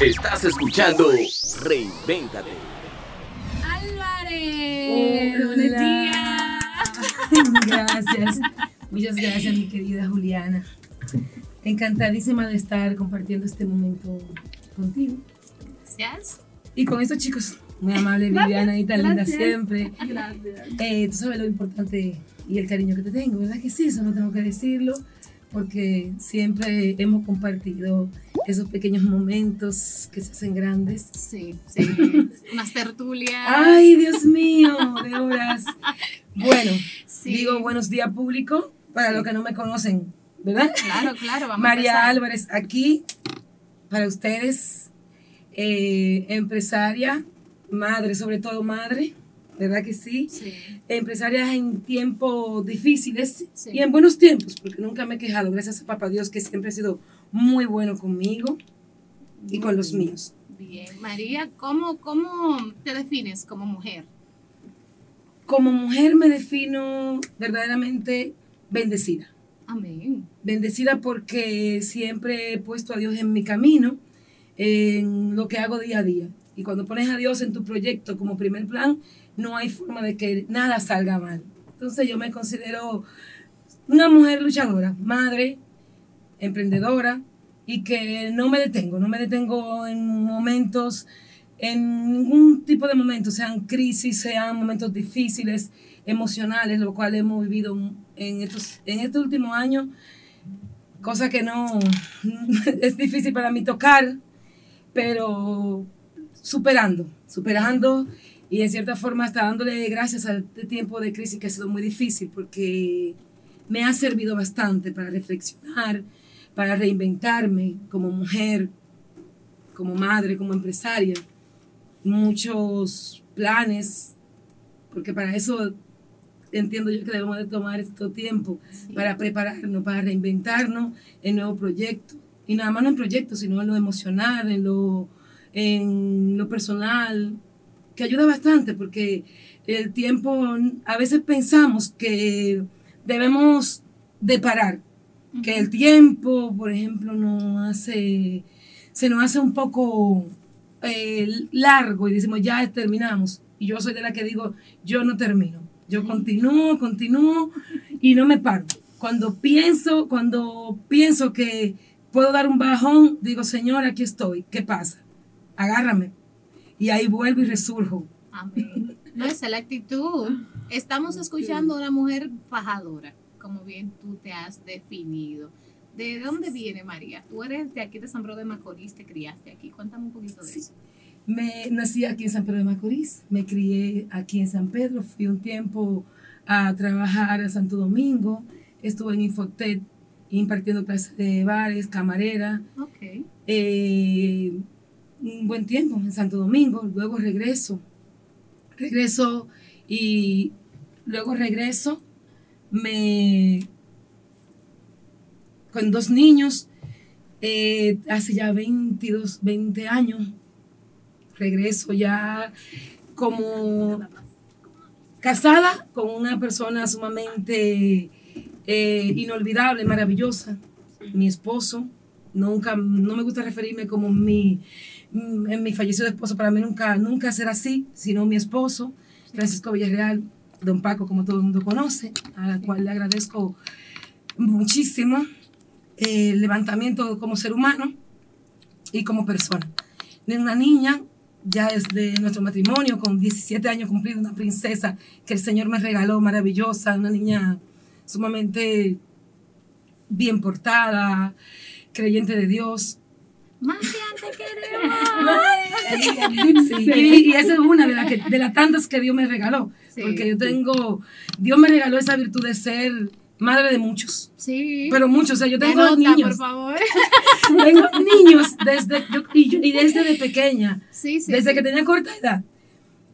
Estás escuchando Reinvéntate. Álvarez. Buenos días. Gracias. Muchas gracias, mi querida Juliana. Encantadísima de estar compartiendo este momento contigo. Gracias. Y con estos chicos, muy amable Viviana y tan linda Gracias. siempre. Gracias. Eh, tú sabes lo importante y el cariño que te tengo, ¿verdad que sí? Eso no tengo que decirlo, porque siempre hemos compartido esos pequeños momentos que se hacen grandes. Sí, sí. Unas tertulias. Ay, Dios mío, de horas. Bueno, Sí. digo buenos días público para los que no me conocen, ¿verdad? Claro, claro. Vamos María. Álvarez aquí para ustedes, eh, empresaria, madre, sobre todo madre, ¿verdad que sí? Sí. Empresaria en tiempos difíciles Sí. y en buenos tiempos, porque nunca me he quejado, gracias a Papá Dios que siempre ha sido muy bueno conmigo y con los míos. Bien. María, ¿cómo, ¿cómo te defines como mujer? Como mujer me defino verdaderamente bendecida. Amén. Bendecida porque siempre he puesto a Dios en mi camino, en lo que hago día a día. Y cuando pones a Dios en tu proyecto como primer plan, no hay forma de que nada salga mal. Entonces yo me considero una mujer luchadora, madre, emprendedora y que no me detengo, no me detengo en momentos, en ningún tipo de momentos, sean crisis, sean momentos difíciles, emocionales, lo cual hemos vivido en estos en este último año, cosa que no es difícil para mí tocar, pero superando, superando y en cierta forma hasta dándole gracias a este tiempo de crisis que ha sido muy difícil porque me ha servido bastante para reflexionar, para reinventarme como mujer, como madre, como empresaria. Muchos planes, porque para eso entiendo yo que debemos de tomar este tiempo, para prepararnos, para reinventarnos en nuevos proyectos. Y nada más no en proyectos, sino en lo emocional, en lo, en lo personal, que ayuda bastante, porque el tiempo, a veces pensamos que debemos de parar, que el tiempo, por ejemplo, nos hace, se nos hace un poco eh, largo y decimos, ya terminamos. Y yo soy de la que digo, yo no termino. Yo continúo, continúo y no me paro. Cuando pienso, cuando pienso que puedo dar un bajón, digo, Señor, aquí estoy. ¿Qué pasa? Agárrame. Y ahí vuelvo y resurjo. Amén. No, esa es la actitud. Estamos escuchando a una mujer fajadora, como bien tú te has definido. ¿De dónde viene María? Tú eres de aquí de San Pedro de Macorís, te criaste aquí. Cuéntame un poquito de Sí. eso. Me nací aquí en San Pedro de Macorís, me crié aquí en San Pedro, fui un tiempo a trabajar a Santo Domingo, estuve en Infotec impartiendo clases de bares, camarera, Ok. eh, un buen tiempo en Santo Domingo, luego regreso, regreso y luego regreso, me con dos niños, eh, hace ya 22, 20 años, regreso ya como casada con una persona sumamente eh, inolvidable, maravillosa, mi esposo. Nunca, no me gusta referirme como mi, mi fallecido esposo, para mí nunca, nunca será así, sino mi esposo, Francisco Villarreal, don Paco, como todo el mundo conoce, a la cual le agradezco muchísimo eh, el levantamiento como ser humano y como persona. De una niña, ya desde nuestro matrimonio, con 17 años cumplido, una princesa que el Señor me regaló, maravillosa, una niña sumamente bien portada, creyente de Dios. María, te queremos. Sí, y, y esa es una de, que- de las tantas que Dios me regaló, Sí. porque yo tengo, Dios me regaló esa virtud de ser madre de muchos, Sí. pero muchos, o sea, yo tengo nota, niños, por favor. tengo niños desde, yo- y, yo- y desde de pequeña, Sí, sí. desde sí. que tenía corta edad,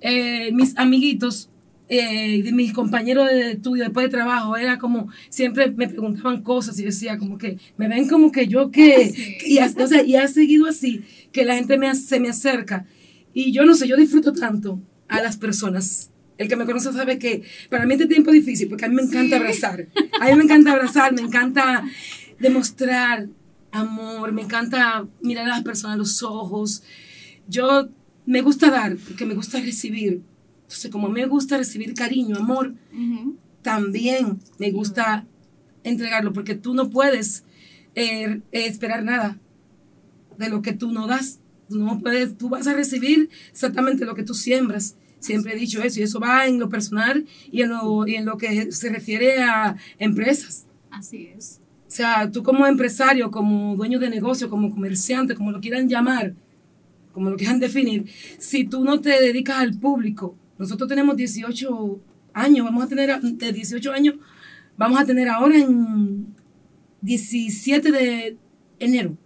eh, mis amiguitos, eh, de mis compañeros de estudio, después de trabajo, era como, siempre me preguntaban cosas y decía como que, me ven como que yo que, Sí. y, ha, o sea, y ha seguido así, que la gente me, se me acerca. Y yo no sé, yo disfruto tanto a las personas. El que me conoce sabe que para mí este tiempo es difícil porque a mí me encanta Sí. abrazar. A mí me encanta abrazar, me encanta demostrar amor, me encanta mirar a las personas a los ojos. Yo me gusta dar, porque me gusta recibir. Entonces, como me gusta recibir cariño, amor, también me gusta entregarlo, porque tú no puedes eh, eh, esperar nada de lo que tú no das. Tú no puedes, tú vas a recibir exactamente lo que tú siembras. Siempre he dicho eso, y eso va en lo personal y en lo, y en lo que se refiere a empresas. Así es. O sea, tú como empresario, como dueño de negocio, como comerciante, como lo quieran llamar, como lo quieran definir, si tú no te dedicas al público, nosotros tenemos 18 años, vamos a tener, de 18 años, vamos a tener ahora en 17 de enero,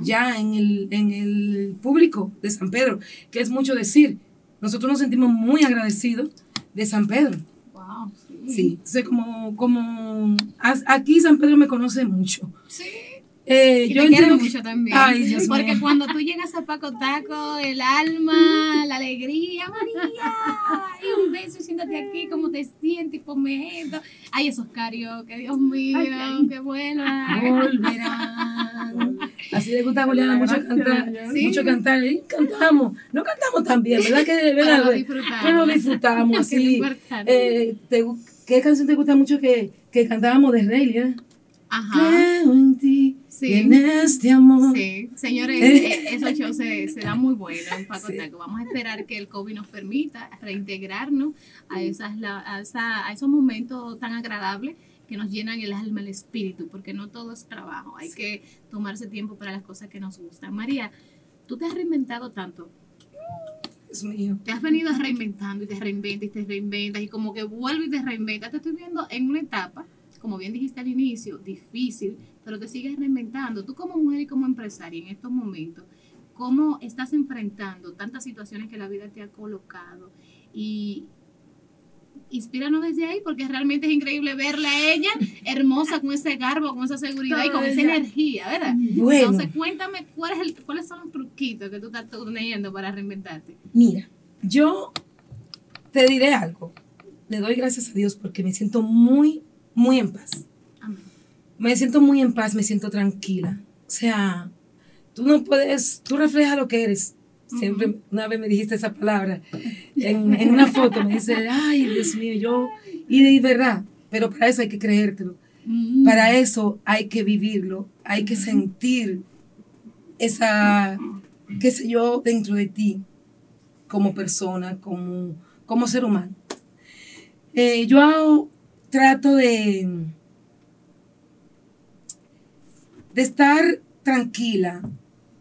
ya en el, en el público de San Pedro, que es mucho decir. Nosotros nos sentimos muy agradecidos de San Pedro. Wow. Sí, entonces como, como aquí San Pedro me conoce mucho. Sí. Eh, Y yo te que- mucho también. Ay, Dios Porque cuando tú llegas a Paco Taco, el alma, la alegría, María, y un beso siéntate aquí, cómo te sientes, ponme esto. Ay, esos karaoke, Dios mío, Ay, ay. qué vuelvan. Volverán. Así le gusta a Juliana mucho cantar. Sí. Mucho cantar. Y cantamos. No cantamos tan bien, ¿verdad? Que, Pero ¿verdad? lo disfrutamos. Pero lo disfrutamos Que es así. Eh, ¿te gu- ¿Qué canción te gusta mucho que, que cantábamos de Rey? Ajá. Creo en ti, Sí. en este amor. Sí, señores, Eh. eh, esos shows se, se dan muy buenos en Paco Sí. Taco. Vamos a esperar que el COVID nos permita reintegrarnos a, esas, la- a, esa- a esos momentos tan agradables que nos llenan el alma, el espíritu, porque no todo es trabajo. Hay que tomarse tiempo para las cosas que nos gustan. María, tú te has reinventado tanto. Dios mío. Te has venido reinventando y te reinventas y te reinventas y como que vuelves y te reinventas. Te estoy viendo en una etapa, como bien dijiste al inicio, difícil, pero te sigues reinventando. Tú como mujer y como empresaria en estos momentos, ¿cómo estás enfrentando tantas situaciones que la vida te ha colocado? Y inspíranos desde ahí porque realmente es increíble verla a ella hermosa con ese garbo, con esa seguridad y con esa energía, ¿verdad? Bueno, Entonces cuéntame cuál es el, cuáles son los truquitos que tú estás teniendo para reinventarte. mira, yo te diré algo. Le doy gracias a Dios porque me siento muy, muy en paz. Amén. me siento muy en paz, me siento tranquila. O sea, tú no puedes, tú reflejas lo que eres. Siempre, una vez me dijiste esa palabra en, en una foto, me dice, ay, Dios mío, yo, y de verdad, pero para eso hay que creértelo, para eso hay que vivirlo, hay que sentir esa, qué sé yo, dentro de ti, como persona, como, como ser humano. Eh, yo hago- trato de, de estar tranquila.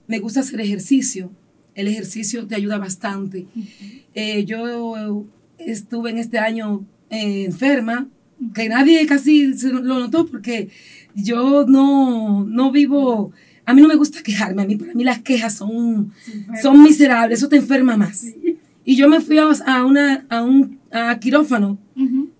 Me gusta hacer ejercicio. El ejercicio te ayuda bastante. Eh, yo estuve en este año eh, enferma, que nadie casi se lo notó porque yo no, no vivo, a mí no me gusta quejarme, a mí para mí las quejas son, son miserables, eso te enferma más. Y yo me fui a, a una, a un a quirófano.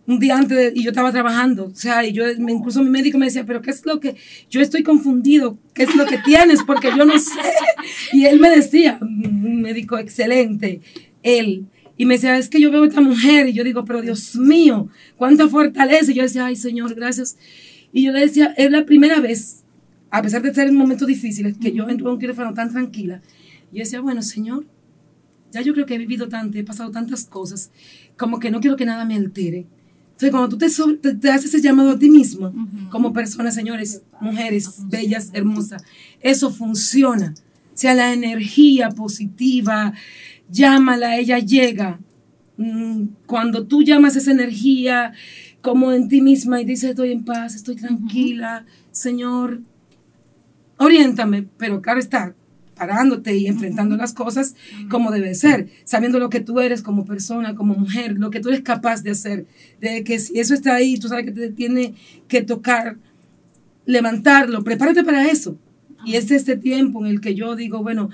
Un día antes y yo estaba trabajando, o sea, y yo, incluso mi médico me decía, pero ¿qué es lo que, yo estoy confundido, qué es lo que tienes? Porque yo no sé. Y él me decía, un médico excelente, él, y me decía, es que yo veo a esta mujer, y yo digo, pero Dios mío, cuánta fortaleza, y yo decía, ay Señor, gracias. Y yo le decía, es la primera vez, a pesar de estar en momentos difíciles, que yo entro a un quirófano tan tranquila, yo decía, bueno, Señor, ya yo creo que he vivido tanto, he pasado tantas cosas, como que no quiero que nada me altere. Entonces, cuando tú te, sobre- te, te haces ese llamado a ti mismo, Ujú. como persona, señores, mujeres bellas, hermosas, eso funciona. O sea, la energía positiva, llámala, ella llega. Mm, Cuando tú llamas esa energía como en ti misma y dices, estoy en paz, estoy tranquila, Señor, oriéntame, pero claro está, parándote y enfrentando las cosas como debe ser, sabiendo lo que tú eres como persona, como mujer, lo que tú eres capaz de hacer, de que si eso está ahí, tú sabes que te tiene que tocar, levantarlo, prepárate para eso. Y es este tiempo en el que yo digo, bueno,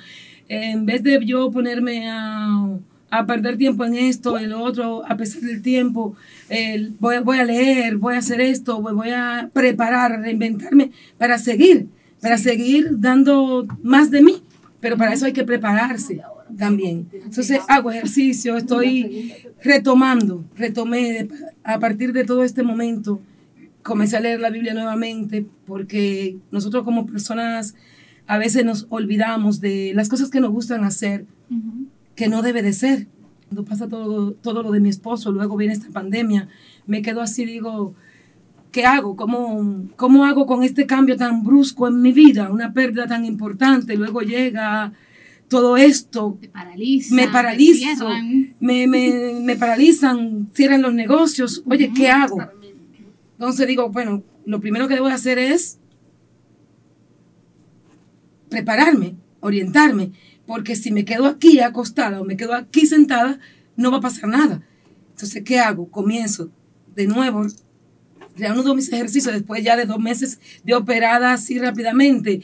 en vez de yo ponerme a, a perder tiempo en esto, en lo otro, a pesar del tiempo, el- voy, a- voy a leer, voy a hacer esto, voy, voy a preparar, a reinventarme para seguir, para seguir dando más de mí. Pero para eso hay que prepararse también. Entonces hago ejercicio, estoy retomando, retomé de- a partir de todo este momento comencé a leer la Biblia nuevamente porque nosotros como personas a veces nos olvidamos de las cosas que nos gustan hacer, que no debe de ser. Cuando pasa todo, todo lo de mi esposo, luego viene esta pandemia, me quedo así, digo, ¿qué hago? ¿Cómo, ¿Cómo hago con este cambio tan brusco en mi vida? Una pérdida tan importante, luego llega todo esto, Te paraliza. me paralizo, me, me, me paralizan, cierran los negocios. Oye, ¿qué hago? Entonces digo, bueno, lo primero que debo de hacer es prepararme, orientarme, porque si me quedo aquí acostada o me quedo aquí sentada, no va a pasar nada. Entonces, ¿qué hago? Comienzo de nuevo, reanudo mis ejercicios después ya de dos meses de operada así rápidamente.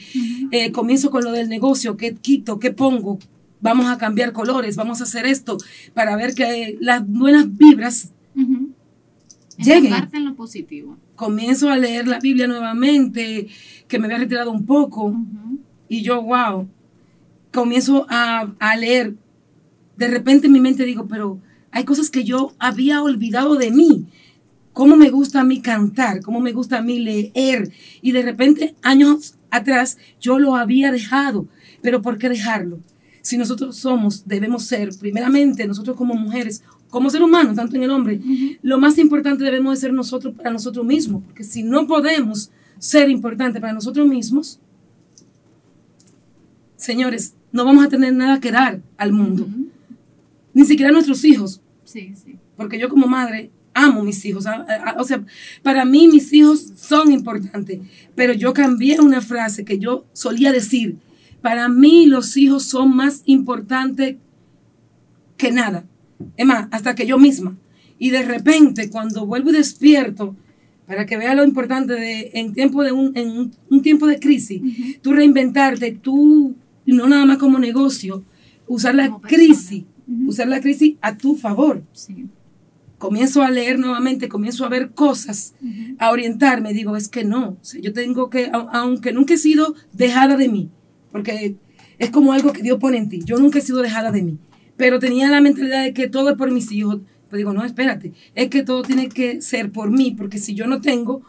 Eh, comienzo con lo del negocio, ¿qué quito? ¿Qué pongo? Vamos a cambiar colores, vamos a hacer esto para ver que las buenas vibras. Lleguen. Enfocarte en lo positivo. comienzo a leer la Biblia nuevamente, que me había retirado un poco, y yo, wow, comienzo a, a leer. De repente en mi mente digo, pero hay cosas que yo había olvidado de mí. Cómo me gusta a mí cantar, cómo me gusta a mí leer. Y de repente, años atrás, yo lo había dejado. Pero ¿por qué dejarlo? Si nosotros somos, debemos ser, primeramente, nosotros como mujeres, como ser humano, tanto en el hombre, lo más importante debemos de ser nosotros para nosotros mismos. Porque si no podemos ser importantes para nosotros mismos, señores, no vamos a tener nada que dar al mundo. Ni siquiera a nuestros hijos. Sí, sí. Porque yo como madre amo mis hijos. a- a- O sea, para mí mis hijos son importantes. Pero yo cambié una frase que yo solía decir. Para mí los hijos son más importantes que nada. Es más, hasta que yo misma. Y de repente, cuando vuelvo y despierto, para que vea lo importante de en tiempo de un, en un, un tiempo de crisis, tú reinventarte, tú, no nada más como negocio, usar la crisis, usar la crisis a tu favor. Sí. Comienzo a leer nuevamente, comienzo a ver cosas, a orientarme, digo, es que no, o sea, yo tengo que, au- aunque nunca he sido dejada de mí, porque es como algo que Dios pone en ti, yo nunca he sido dejada de mí, pero tenía la mentalidad de que todo es por mis hijos, pues digo, no, espérate, es que todo tiene que ser por mí, porque si yo no tengo,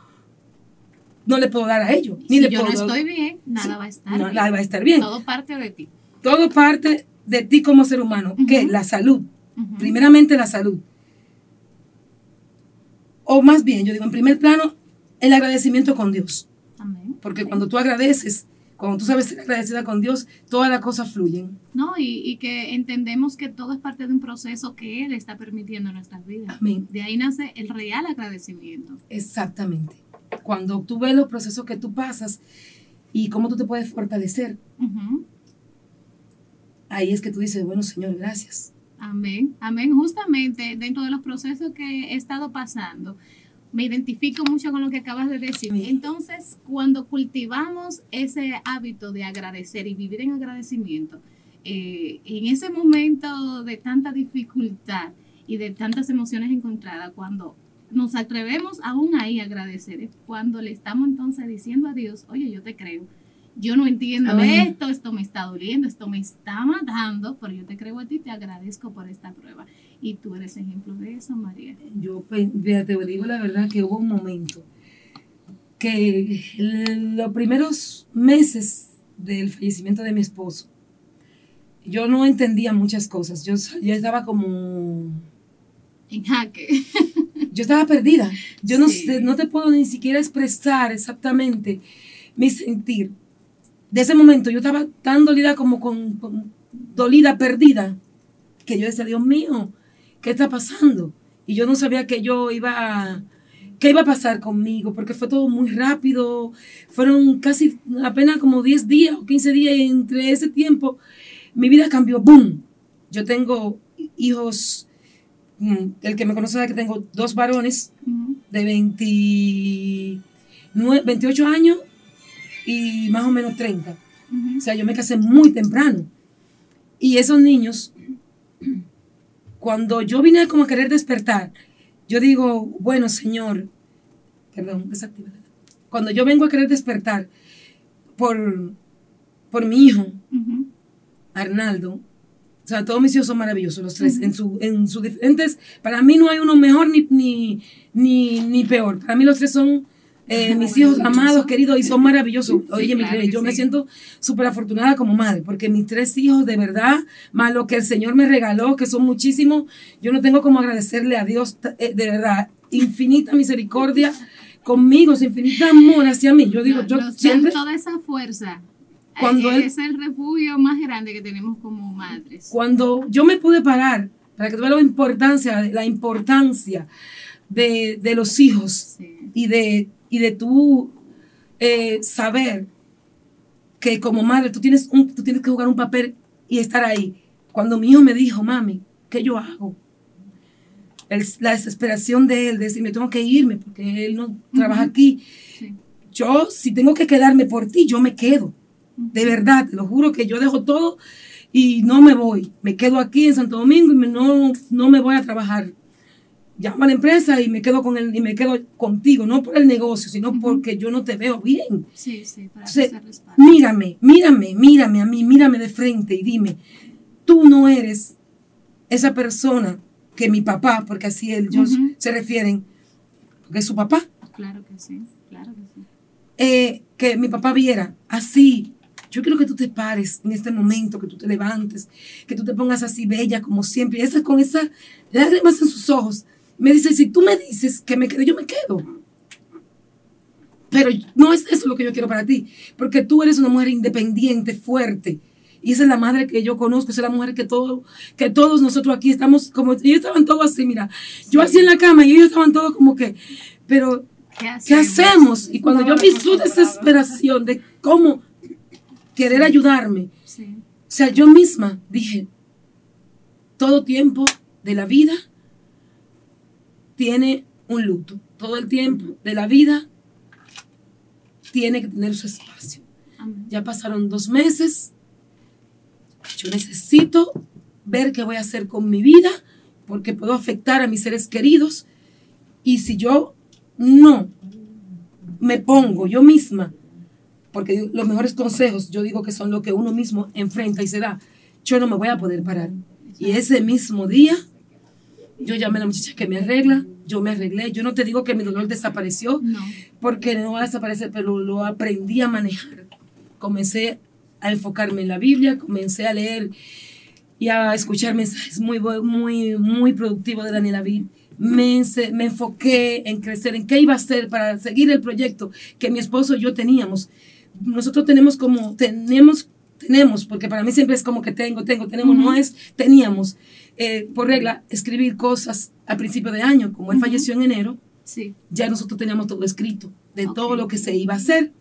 no le puedo dar a ellos, ni si le yo no estoy bien, nada Sí. va a estar No, bien. nada va a estar bien. Todo parte de ti. Todo parte de ti como ser humano, que la salud, Ujú. primeramente la salud. O más bien, yo digo, en primer plano, el agradecimiento con Dios. Amén. Porque Sí. cuando tú agradeces, cuando tú sabes ser agradecida con Dios, todas las cosas fluyen. No, y, y que entendemos que todo es parte de un proceso que Él está permitiendo en nuestras vidas. Amén. De ahí nace el real agradecimiento. Exactamente. Cuando tú ves los procesos que tú pasas y cómo tú te puedes fortalecer, ahí es que tú dices, bueno, Señor, gracias. Amén, amén. Justamente dentro de los procesos que he estado pasando, me identifico mucho con lo que acabas de decir. Entonces, cuando cultivamos ese hábito de agradecer y vivir en agradecimiento, eh, en ese momento de tanta dificultad y de tantas emociones encontradas, cuando nos atrevemos aún ahí a agradecer, es cuando le estamos entonces diciendo a Dios, oye, yo te creo. Yo no entiendo Amén. esto, esto me está doliendo, esto me está matando, pero yo te creo a ti, te agradezco por esta prueba. Y tú eres ejemplo de eso, María. Yo, pues, te digo la verdad que hubo un momento que los primeros meses del fallecimiento de mi esposo, yo no entendía muchas cosas. Yo, yo estaba como En jaque. yo estaba perdida. Yo no, Sí. sé, no te puedo ni siquiera expresar exactamente mi sentir. De ese momento yo estaba tan dolida como con, con- dolida, perdida, que yo decía, Dios mío, ¿qué está pasando? Y yo no sabía que yo iba a, qué iba a pasar conmigo, porque fue todo muy rápido. Fueron casi apenas como 10 días o 15 días y entre ese tiempo mi vida cambió, ¡boom! Yo tengo hijos, mm, el que me conoce sabe que tengo dos varones de 29, 28 años y más o menos 30. Ujú. O sea, yo me casé muy temprano. Y esos niños, cuando yo vine como a querer despertar, yo digo, bueno, Señor, perdón, desactiva. Cuando yo vengo a querer despertar por, por mi hijo. Arnaldo, o sea, todos mis hijos son maravillosos, los tres, en sus en su diferentes, para mí no hay uno mejor ni, ni, ni, ni peor, para mí los tres son Eh, mis hijos amados, queridos, y son maravillosos. Oye, mi claro yo me sí. siento súper afortunada como madre, porque mis tres hijos, de verdad, más lo que el Señor me regaló, que son muchísimos, yo no tengo como agradecerle a Dios, eh, de verdad, infinita misericordia conmigo, su infinita amor hacia mí. Yo digo, yo Nos dan siempre, toda esa fuerza. Cuando Eh, él- es el refugio más grande que tenemos como madres. cuando yo me pude parar, para que tú veas la importancia, la importancia de, de los hijos, Sí. y de, y de tú eh, saber que como madre tú tienes, un, tú tienes que jugar un papel y estar ahí. Cuando mi hijo me dijo, mami, ¿qué yo hago? El- la desesperación de él, de decirme, tengo que irme porque él no trabaja aquí. Sí. Yo, si tengo que quedarme por ti, yo me quedo. De verdad, te lo juro que yo dejo todo y no me voy. Me quedo aquí en Santo Domingo y me- no, no me voy a trabajar. Llamo a la empresa y me quedo con él y me quedo contigo, no por el negocio, sino porque yo no te veo bien. Sí, sí, para Entonces, mírame, mírame, mírame a mí, mírame de frente y dime, tú no eres esa persona que mi papá, porque así ellos se refieren, porque es su papá, Claro que sí, claro que sí. eh, que mi papá viera así. Yo quiero que tú te pares en este momento, que tú te levantes, que tú te pongas así bella como siempre, y esa, con esas lágrimas en sus ojos. Me dice, si tú me dices que me quede, yo me quedo. Pero no es eso lo que yo quiero para ti, porque tú eres una mujer independiente, fuerte. Y esa es la madre que yo conozco, esa es la mujer que, todo, que todos nosotros aquí estamos como, ellos estaban todos así, mira, yo así en la cama y ellos estaban todos como que, pero ¿Qué hacemos? ¿Qué hacemos? Y cuando yo vi su desesperación de cómo querer ayudarme, Sí, o sea, yo misma dije, todo tiempo de la vida tiene un luto. Todo el tiempo de la vida tiene que tener su espacio. amén. Ya pasaron dos meses. Yo necesito ver qué voy a hacer con mi vida porque puedo afectar a mis seres queridos. Y si yo no me pongo yo misma, porque los mejores consejos yo digo que son lo que uno mismo enfrenta y se da, yo no me voy a poder parar. Y ese mismo día, yo llamé a la muchacha que me arregla, yo me arreglé. Yo no te digo que mi dolor desapareció, No, porque no va a desaparecer, pero lo aprendí a manejar. Comencé a enfocarme en la Biblia, comencé a leer y a escuchar mensajes muy, muy, muy productivos de Daniel David. Me, me enfoqué en crecer, en qué iba a hacer para seguir el proyecto que mi esposo y yo teníamos. Nosotros tenemos como, tenemos, tenemos, porque para mí siempre es como que tengo, tengo, tenemos, no es, teníamos, eh, por regla, escribir cosas a principio de año, como él falleció en enero, sí, ya nosotros teníamos todo escrito de todo lo que se iba a hacer,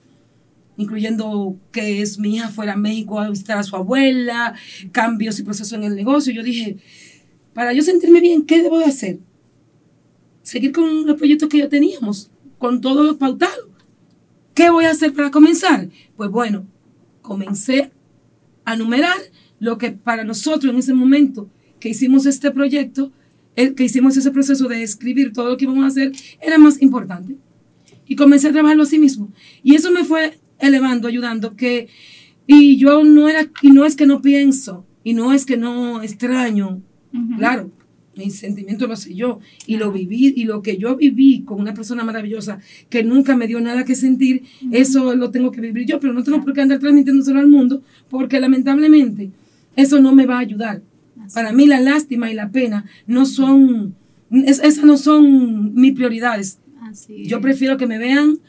incluyendo que es mi hija fuera a México a visitar a su abuela, cambios y procesos en el negocio. Yo dije, para yo sentirme bien, ¿qué debo de hacer? Seguir con los proyectos que ya teníamos, con todo lo pautado. ¿Qué voy a hacer para comenzar? Pues bueno, comencé a numerar lo que para nosotros en ese momento que hicimos este proyecto, eh, que hicimos ese proceso de escribir todo lo que íbamos a hacer, era más importante. Y comencé a trabajarlo así mismo. Y eso me fue elevando, ayudando, que, y yo no era, y no es que no pienso, y no es que no extraño, claro, mis sentimientos lo sé yo, y lo viví, y lo que yo viví con una persona maravillosa que nunca me dio nada que sentir, eso lo tengo que vivir yo, pero no tengo por qué andar transmitiéndoselo al mundo, porque lamentablemente eso no me va a ayudar. Para mí la lástima y la pena no son, es- esas no son mis prioridades. Así Yo prefiero que me vean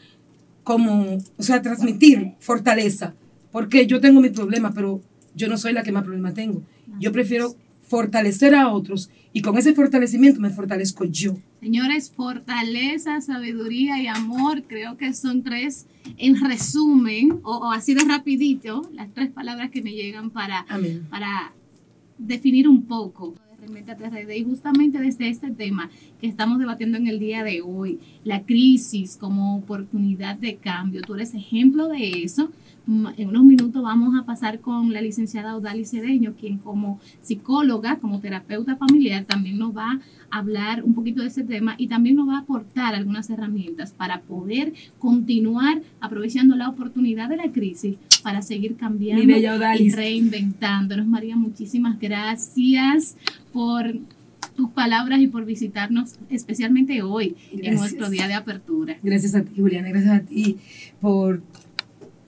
como, o sea, transmitir fortaleza, porque yo tengo mi problema, pero yo no soy la que más problema tengo. Yo prefiero fortalecer a otros y con ese fortalecimiento me fortalezco yo. Señores, fortaleza, sabiduría y amor, creo que son tres, en resumen, o, o así de rapidito, las tres palabras que me llegan para, Amén. para definir un poco y justamente desde este tema que estamos debatiendo en el día de hoy, la crisis como oportunidad de cambio, tú eres ejemplo de eso. En unos minutos vamos a pasar con la licenciada Odalis Cedeño, quien como psicóloga, como terapeuta familiar, también nos va a hablar un poquito de ese tema y también nos va a aportar algunas herramientas para poder continuar aprovechando la oportunidad de la crisis para seguir cambiando y reinventándonos. María, muchísimas gracias por tus palabras y por visitarnos, especialmente hoy, en nuestro día de apertura. Gracias a ti, Juliana, gracias a ti por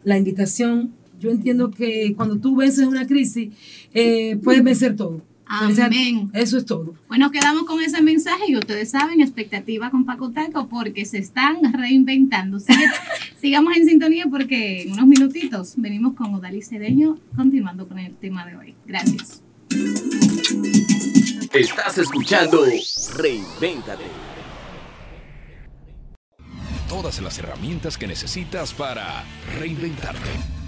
la invitación. Yo entiendo que cuando tú vences una crisis, eh, puedes vencer todo. Amén. Eso es todo. Bueno, quedamos con ese mensaje y ustedes saben, expectativa con Paco Taco porque se están reinventando. Sigamos en sintonía porque en unos minutitos venimos con Odalis Cedeño continuando con el tema de hoy. Gracias. Estás escuchando Reinvéntate. Todas las herramientas que necesitas para reinventarte.